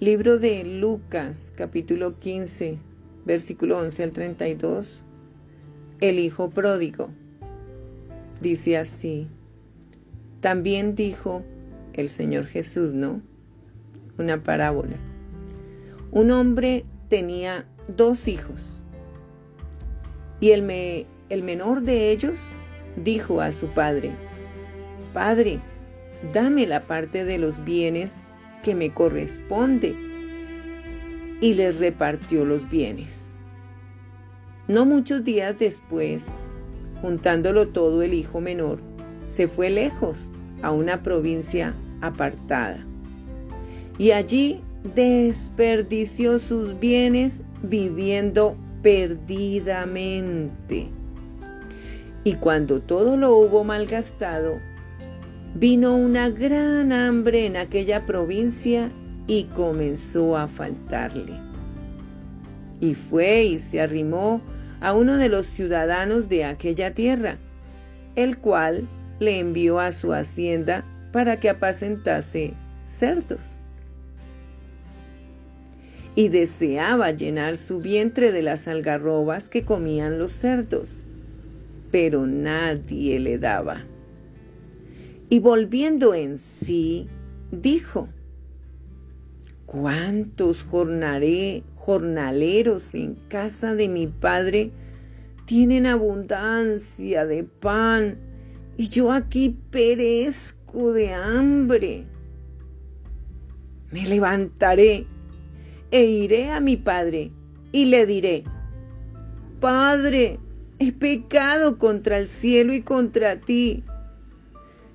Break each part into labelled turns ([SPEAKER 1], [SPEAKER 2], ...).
[SPEAKER 1] Libro de Lucas, capítulo 15, versículo 11 al 32. El Hijo Pródigo. Dice así. También dijo el Señor Jesús, ¿no? Una parábola. Un hombre tenía dos hijos. Y el, me, el menor de ellos dijo a su padre, Padre, dame la parte de los bienes que me corresponde. Y les repartió los bienes. No muchos días después, juntándolo todo el hijo menor, se fue lejos a una provincia apartada. Y allí desperdició sus bienes viviendo perdidamente. Y cuando todo lo hubo malgastado, Vino una gran hambre en aquella provincia y comenzó a faltarle. Y fue y se arrimó a uno de los ciudadanos de aquella tierra, el cual le envió a su hacienda para que apacentase cerdos. Y deseaba llenar su vientre de las algarrobas que comían los cerdos, pero nadie le daba. Y volviendo en sí, dijo, ¿cuántos jornaleros en casa de mi padre tienen abundancia de pan y yo aquí perezco de hambre? Me levantaré e iré a mi padre y le diré, Padre, he pecado contra el cielo y contra ti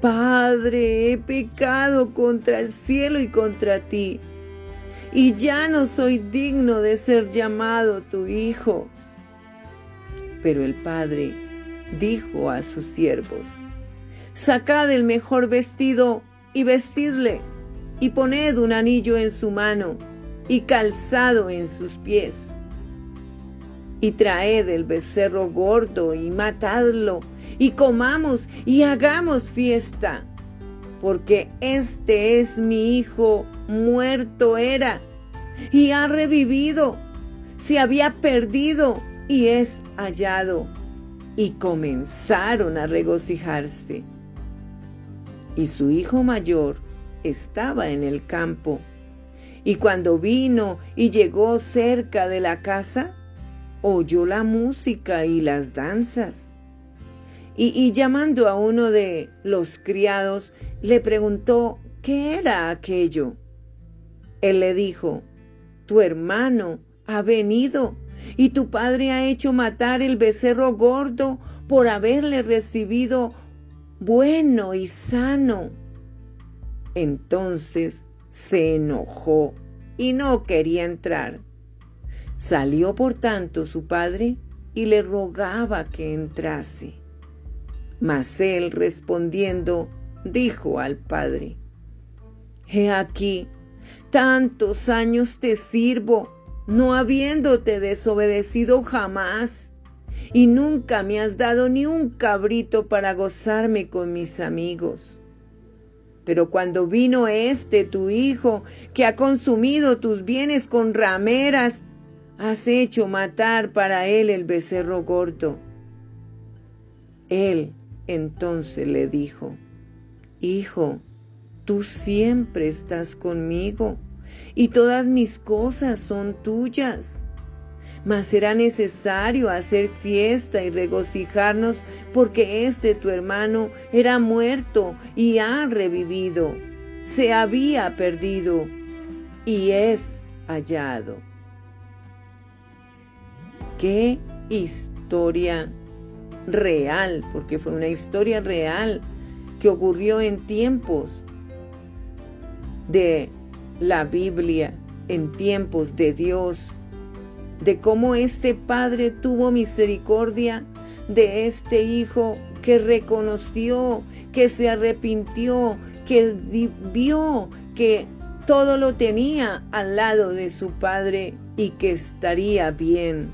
[SPEAKER 1] Padre, he pecado contra el cielo y contra ti, y ya no soy digno de ser llamado tu hijo. Pero el padre dijo a sus siervos, Sacad el mejor vestido y vestidle, y poned un anillo en su mano y calzado en sus pies y traed el becerro gordo y matadlo, y comamos y hagamos fiesta, porque este es mi hijo, muerto era, y ha revivido, se había perdido y es hallado. Y comenzaron a regocijarse. Y su hijo mayor estaba en el campo. Y cuando vino y llegó cerca de la casa, oyó la música y las danzas. Y, llamando a uno de los criados, le preguntó qué era aquello. Él le dijo, tu hermano ha venido y tu padre ha hecho matar el becerro gordo por haberle recibido bueno y sano. Entonces se enojó y no quería entrar. Salió por tanto su padre y le rogaba que entrase. Mas él respondiendo dijo al padre, He aquí, tantos años te sirvo, no habiéndote desobedecido jamás, y nunca me has dado ni un cabrito para gozarme con mis amigos. Pero cuando vino este tu hijo, que ha consumido tus bienes con rameras, has hecho matar para él el becerro gordo. Él entonces le dijo, Hijo, tú siempre estás conmigo y todas mis cosas son tuyas. Mas será necesario hacer fiesta y regocijarnos porque este tu hermano era muerto y ha revivido, se había perdido y es hallado. Qué historia real, porque fue una historia real que ocurrió en tiempos de la Biblia en tiempos de Dios, de cómo este Padre tuvo misericordia de este Hijo que reconoció, que se arrepintió, que vio que todo lo tenía al lado de su Padre y que estaría bien.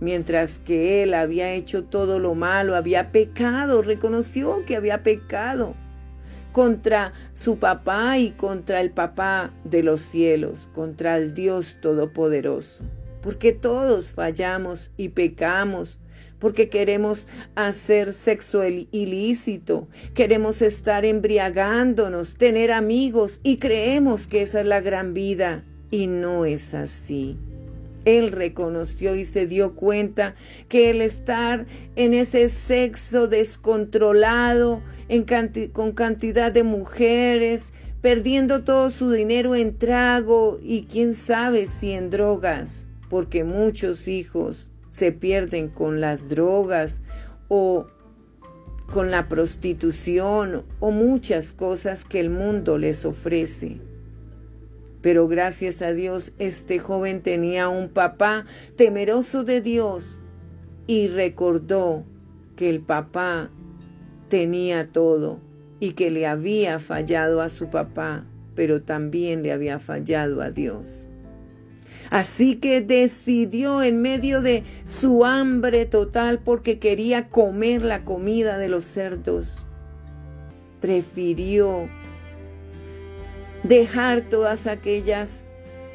[SPEAKER 1] Mientras que él había hecho todo lo malo, había pecado, reconoció que había pecado contra su papá y contra el papá de los cielos, contra el Dios Todopoderoso. Porque todos fallamos y pecamos, porque queremos hacer sexo ilícito, queremos estar embriagándonos, tener amigos y creemos que esa es la gran vida y no es así. Él reconoció y se dio cuenta que el estar en ese sexo descontrolado, con cantidad de mujeres, perdiendo todo su dinero en trago y quién sabe si en drogas, porque muchos hijos se pierden con las drogas o con la prostitución o muchas cosas que el mundo les ofrece. Pero gracias a Dios este joven tenía un papá temeroso de Dios y recordó que el papá tenía todo y que le había fallado a su papá, pero también le había fallado a Dios. Así que decidió en medio de su hambre total porque quería comer la comida de los cerdos, prefirió dejar todas aquellas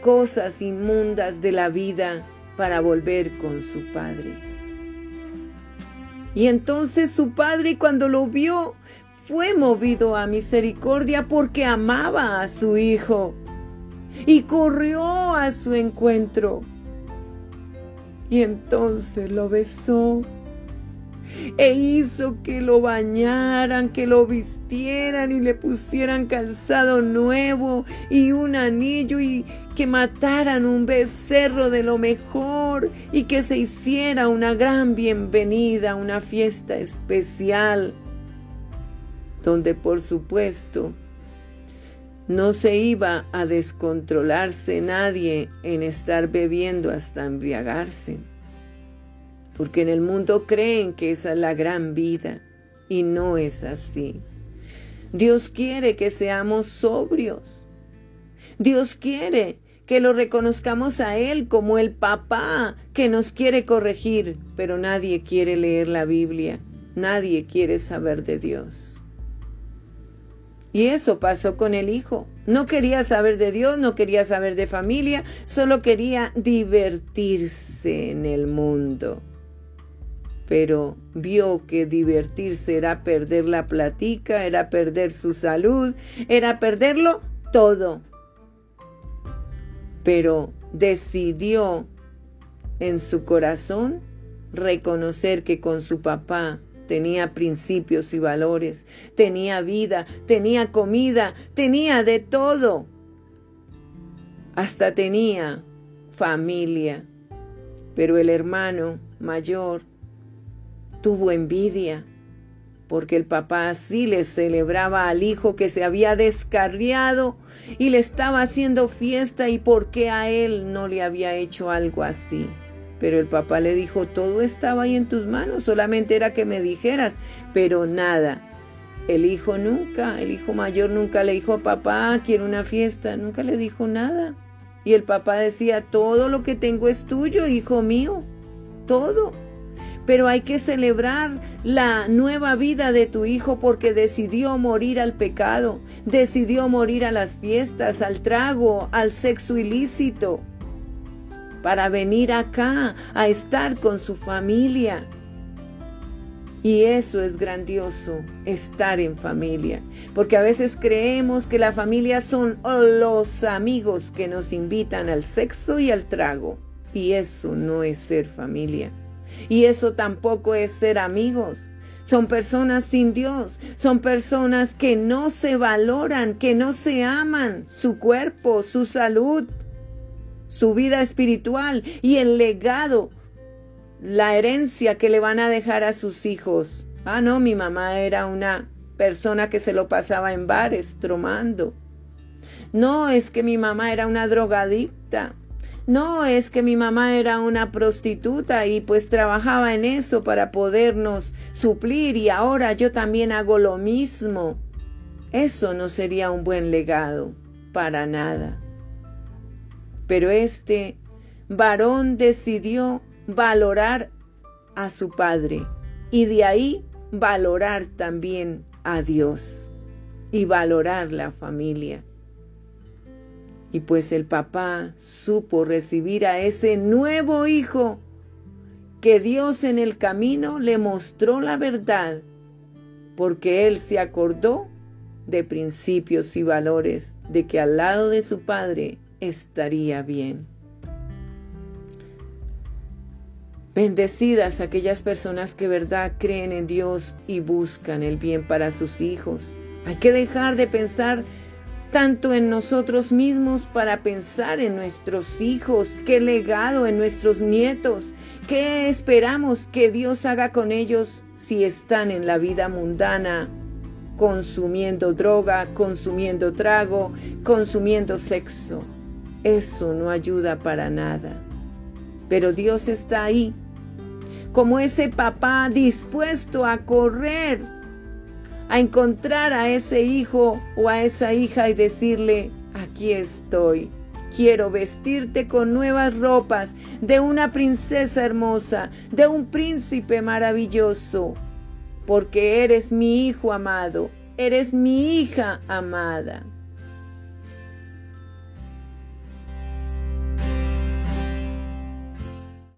[SPEAKER 1] cosas inmundas de la vida para volver con su padre. Y entonces su padre cuando lo vio fue movido a misericordia porque amaba a su hijo y corrió a su encuentro. Y entonces lo besó e hizo que lo bañaran, que lo vistieran y le pusieran calzado nuevo y un anillo y que mataran un becerro de lo mejor y que se hiciera una gran bienvenida, una fiesta especial, donde por supuesto no se iba a descontrolarse nadie en estar bebiendo hasta embriagarse porque en el mundo creen que esa es la gran vida y no es así. Dios quiere que seamos sobrios. Dios quiere que lo reconozcamos a Él como el papá que nos quiere corregir, pero nadie quiere leer la Biblia, nadie quiere saber de Dios. Y eso pasó con el hijo. No quería saber de Dios, no quería saber de familia, solo quería divertirse en el mundo pero vio que divertirse era perder la platica, era perder su salud, era perderlo todo. Pero decidió en su corazón reconocer que con su papá tenía principios y valores, tenía vida, tenía comida, tenía de todo. Hasta tenía familia. Pero el hermano mayor tuvo envidia, porque el papá así le celebraba al hijo que se había descarriado y le estaba haciendo fiesta y por qué a él no le había hecho algo así. Pero el papá le dijo, todo estaba ahí en tus manos, solamente era que me dijeras, pero nada. El hijo nunca, el hijo mayor nunca le dijo a papá, quiero una fiesta, nunca le dijo nada. Y el papá decía, todo lo que tengo es tuyo, hijo mío, todo pero hay que celebrar la nueva vida de tu hijo porque decidió morir al pecado, decidió morir a las fiestas, al trago, al sexo ilícito, para venir acá a estar con su familia. Y eso es grandioso, estar en familia, porque a veces creemos que la familia son los amigos que nos invitan al sexo y al trago, y eso no es ser familia. Y eso tampoco es ser amigos. Son personas sin Dios, son personas que no se valoran, que no se aman su cuerpo, su salud, su vida espiritual y el legado, la herencia que le van a dejar a sus hijos. Ah, no, mi mamá era una persona que se lo pasaba en bares, tromando. No es que mi mamá era una drogadicta. No es que mi mamá era una prostituta y pues trabajaba en eso para podernos suplir y ahora yo también hago lo mismo. Eso no sería un buen legado, para nada. Pero este varón decidió valorar a su padre y de ahí valorar también a Dios y valorar la familia. Y pues el papá supo recibir a ese nuevo hijo que Dios en el camino le mostró la verdad, porque él se acordó de principios y valores de que al lado de su padre estaría bien. Bendecidas aquellas personas que verdad creen en Dios y buscan el bien para sus hijos. Hay que dejar de pensar tanto en nosotros mismos para pensar en nuestros hijos, qué legado en nuestros nietos, qué esperamos que Dios haga con ellos si están en la vida mundana, consumiendo droga, consumiendo trago, consumiendo sexo. Eso no ayuda para nada. Pero Dios está ahí, como ese papá dispuesto a correr, a encontrar a ese hijo o a esa hija y decirle, aquí estoy. Quiero vestirte con nuevas ropas de una princesa hermosa, de un príncipe maravilloso, porque eres mi hijo amado, eres mi hija amada.